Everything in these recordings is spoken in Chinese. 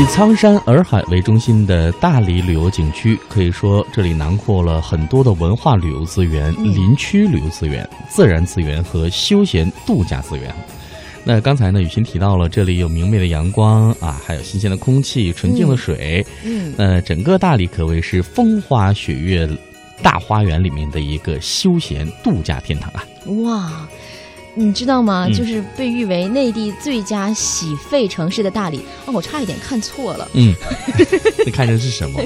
以苍山洱海为中心的大理旅游景区，可以说这里囊括了很多的文化旅游资源、林区旅游资源、自然资源和休闲度假资源。那刚才呢，雨欣提到了这里有明媚的阳光啊，还有新鲜的空气、纯净的水。嗯，呃，整个大理可谓是风花雪月大花园里面的一个休闲度假天堂啊。哇，你知道吗？嗯就是被誉为内地最佳洗肺城市的大理，哦，我差一点看错了，嗯，你看成是什么？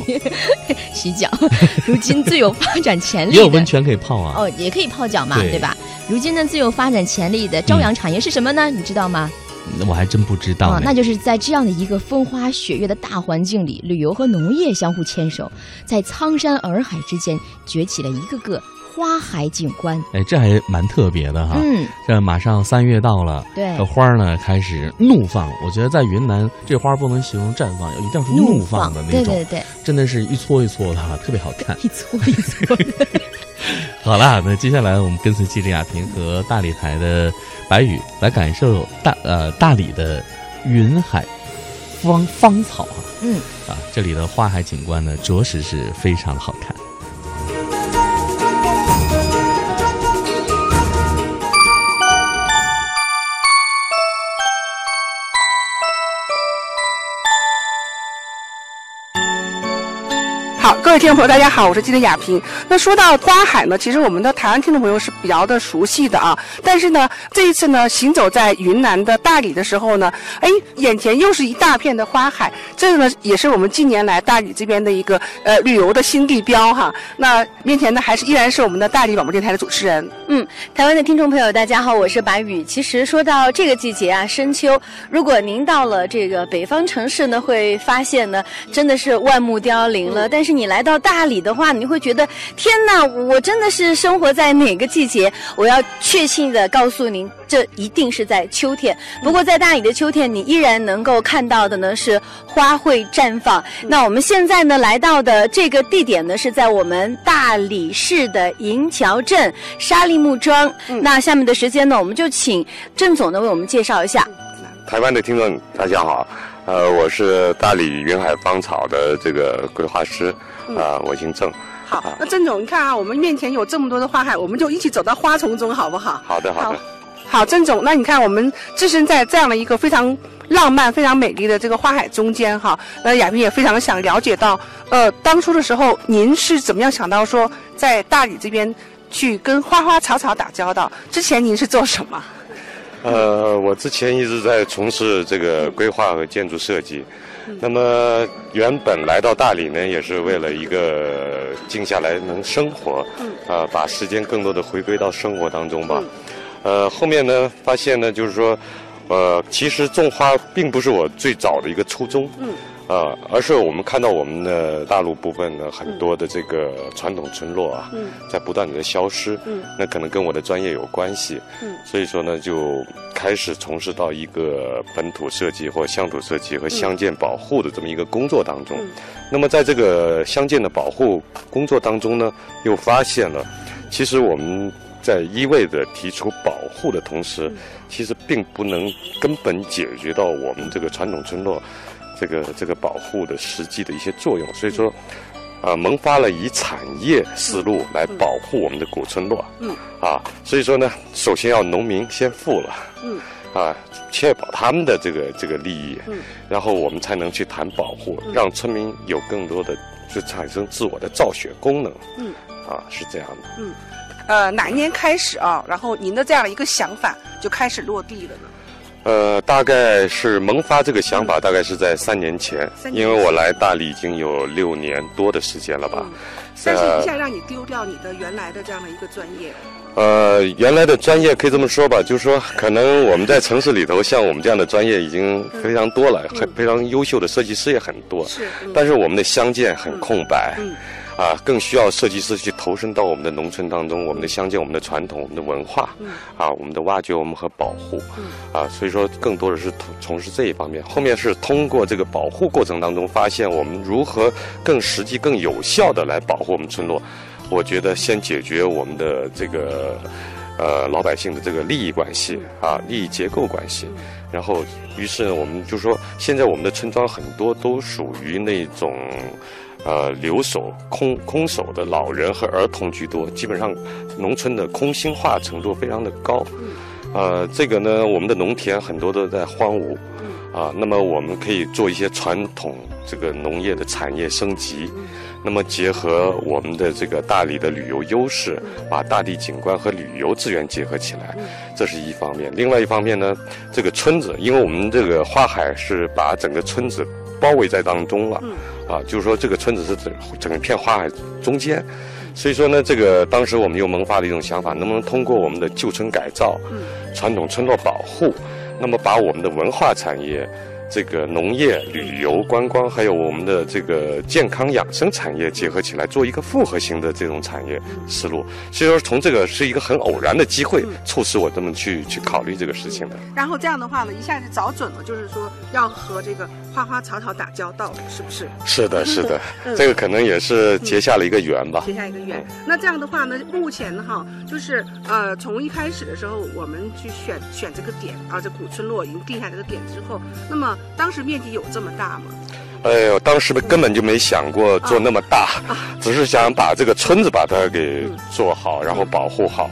洗脚。如今最有发展潜力的也有温泉可以泡啊。哦，也可以泡脚嘛，对对吧？如今呢，最有发展潜力的朝阳产业是什么呢？你知道吗？那我还真不知道啊，呢。那就是在这样的一个风花雪月的大环境里，旅游和农业相互牵手，在苍山洱海之间崛起了一个个花海景观。哎，这还蛮特别的哈。嗯，这马上三月到了，对这花儿呢开始怒放。我觉得在云南，这花不能形容绽放，一定要是怒放的那种，对对对，真的是一撮一撮的哈，特别好看。一撮一撮的。好啦，那接下来我们跟随记者亚萍和大理台的白宇来感受大呃大理的云海芳芳草啊嗯，啊，这里的花海景观呢，着实是非常的好看。各位听众朋友，大家好，我是记者亚萍。那说到花海呢，其实我们的台湾听众朋友是比较的熟悉的啊。但是呢，这一次呢，行走在云南的大理的时候呢，哎，眼前又是一大片的花海，这个呢也是我们近年来大理这边的一个呃旅游的新地标哈。那面前呢，还是依然是我们的大理广播电台的主持人。嗯台湾的听众朋友，大家好，我是白宇。其实说到这个季节啊，深秋，如果您到了这个北方城市呢，会发现呢，真的是万木凋零了。但是你来到大理的话，你会觉得，天哪，我真的是生活在哪个季节？我要确信的告诉您，这一定是在秋天。不过在大理的秋天，你依然能够看到的呢是花卉绽放。那我们现在呢来到的这个地点呢，是在我们大理市的银桥镇沙利木庄。那下面的时间呢，我们就请郑总呢为我们介绍一下。台湾的听众大家好，呃，我是大理云海芳草的这个规划师，啊、我姓郑。好，那郑总，你看啊，我们面前有这么多的花海，我们就一起走到花丛中，好不好？好的，好的。好，郑总，那你看我们置身在这样的一个非常浪漫、非常美丽的这个花海中间哈，那亚萍也非常想了解到，呃，当初的时候您是怎么样想到说在大理这边去跟花花草草打交道？之前您是做什么？呃，我之前一直在从事这个规划和建筑设计，那么原本来到大理呢，也是为了一个静下来能生活，啊、把时间更多的回归到生活当中吧。呃，后面呢，发现呢，就是说，呃，其实种花并不是我最早的一个初衷，嗯，啊、而是我们看到我们的大陆部分呢，很多的这个传统村落啊，嗯。在不断的消失，嗯。那可能跟我的专业有关系，嗯。所以说呢，就开始从事到一个本土设计或乡土设计和乡建保护的这么一个工作当中。嗯。那么在这个乡建的保护工作当中呢，又发现了，其实我们在一味的提出保护的同时，其实并不能根本解决到我们这个传统村落这个这个保护的实际的一些作用。所以说。啊，萌发了以产业思路来保护我们的古村落。嗯，啊，所以说呢，首先要农民先富了。嗯，啊，确保他们的这个这个利益。嗯，然后我们才能去谈保护，让村民有更多的就产生自我的造血功能。嗯，啊，是这样的。嗯呃，哪一年开始啊？然后您的这样的一个想法就开始落地了呢？呃，大概是萌发这个想法，大概是在三年前，因为我来大理已经有六年多的时间了吧。嗯但是一下让你丢掉你的原来的这样的一个专业。呃，原来的专业可以这么说吧，就是说，可能我们在城市里头，像我们这样的专业已经非常多了，很非常优秀的设计师也很多。是，嗯但是我们的相见很空白，嗯啊，更需要设计师去投身到我们的农村当中，我们的乡间、我们的传统、我们的文化，嗯啊，我们的挖掘、我们和保护，啊，所以说更多的是从从事这一方面。后面是通过这个保护过程当中，发现我们如何更实际、更有效的来保护我们村落。我觉得先解决我们的这个呃老百姓的这个利益关系啊，利益结构关系。然后，于是呢，我们就说，现在我们的村庄很多都属于那种，呃，留守空空守的老人和儿童居多，基本上农村的空心化程度非常的高。呃，这个呢，我们的农田很多都在荒芜。啊，那么我们可以做一些传统这个农业的产业升级，那么结合我们的这个大理的旅游优势，把大地景观和旅游资源结合起来，这是一方面。另外一方面呢，这个村子，因为我们这个花海是把整个村子包围在当中了，啊，就是说这个村子是整整片花海中间，所以说呢，这个当时我们又萌发了一种想法，能不能通过我们的旧村改造、传统村落保护。那么，把我们的文化产业。这个农业、旅游、观光，还有我们的这个健康养生产业结合起来，做一个复合型的这种产业思路。所以说，从这个是一个很偶然的机会，促使我这么去去考虑这个事情的。然后这样的话呢，一下就找准了，就是说要和这个花花草草打交道，是不是？是的，是的，这个可能也是结下了一个缘吧。结下一个缘。那这样的话呢，目前哈，就是呃，从一开始的时候，我们去选选这个点啊，这古村落已经定下这个点之后，那么。当时面积有这么大吗？哎呦，当时根本就没想过做那么大，只是想把这个村子把它给做好，然后保护好。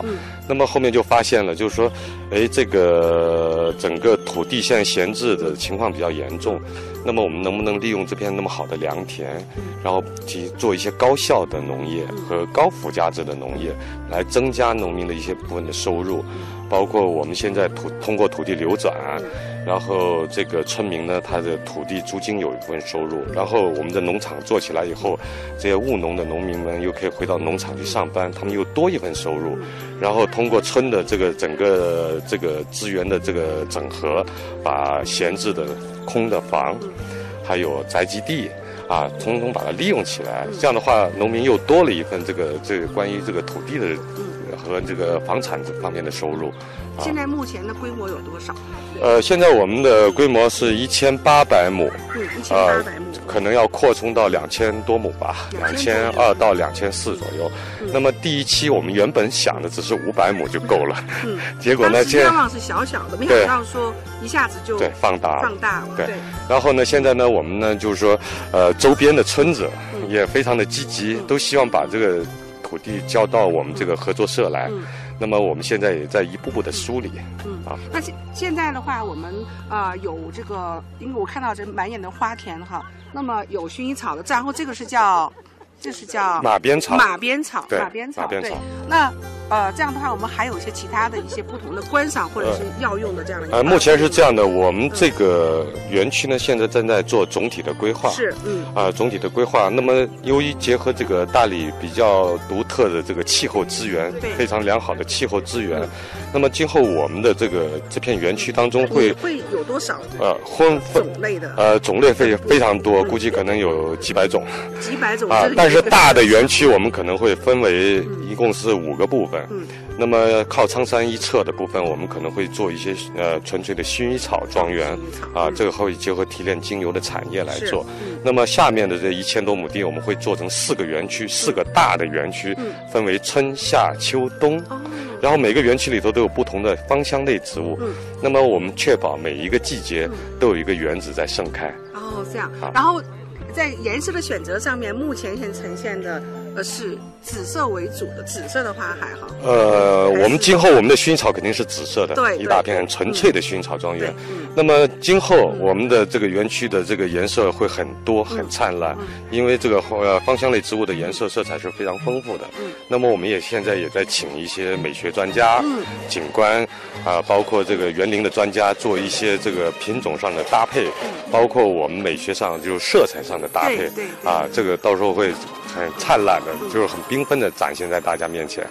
那么后面就发现了，就是说，哎，这个整个土地现在闲置的情况比较严重。那么我们能不能利用这片那么好的良田，然后去做一些高效的农业和高附加值的农业，来增加农民的一些部分的收入？包括我们现在土通过土地流转，然后这个村民呢，他的土地租金有一部分收入，然后我们的农场做起来以后，这些务农的农民们又可以回到农场去上班，他们又多一份收入，然后通过村的这个整个这个资源的这个整合，把闲置的空的房，还有宅基地，啊，通通把它利用起来，这样的话，农民又多了一份这个这个关于这个土地的。和这个房产这方面的收入，现在目前的规模有多少？呃，现在我们的规模是一千八百亩，嗯，一千八百亩，可能要扩充到两千多亩吧，两千二到两千四左右。那么第一期我们原本想的只是五百亩就够了，嗯，结果呢，愿望是小小的，没想到说一下子就对放大放大了，对。然后呢，现在呢，我们呢就是说，呃，周边的村子也非常的积极，都希望把这个。土地交到我们这个合作社来，那么我们现在也在一步步的梳理。嗯啊，那现现在的话，我们啊有这个，因为我看到这满眼的花田哈，那么有薰衣草的，然后这个是叫，这是叫马鞭草，马鞭草，马鞭草，马鞭草。那。呃，这样的话，我们还有一些其他的一些不同的观赏或者是药用的这样的。呃，目前是这样的，我们这个园区呢，现在正在做总体的规划。是，嗯。啊，总体的规划。那么，由于结合这个大理比较独特的这个气候资源，非常良好的气候资源，那么今后我们的这个这片园区当中会会有多少？呃，分种类的。呃，种类非非常多，估计可能有几百种。几百种啊！但是大的园区我们可能会分为一共是五个部分。嗯，那么靠苍山一侧的部分，我们可能会做一些呃纯粹的薰衣草庄园，啊，这个会结合提炼精油的产业来做。那么下面的这一千多亩地，我们会做成四个园区，四个大的园区，分为春夏秋冬，然后每个园区里头都有不同的芳香类植物。嗯那么我们确保每一个季节都有一个园子在盛开。哦，这样。然后在颜色的选择上面，目前现呈现的。呃，是紫色为主的，紫色的花海哈。呃，我们今后我们的薰衣草肯定是紫色的，对，一大片纯粹的薰衣草庄园。那么今后我们的这个园区的这个颜色会很多很灿烂，因为这个呃芳香类植物的颜色色彩是非常丰富的。那么我们也现在也在请一些美学专家、景观啊，包括这个园林的专家做一些这个品种上的搭配，包括我们美学上就是色彩上的搭配对啊，这个到时候会。很灿烂就是很缤纷的展现在大家面前。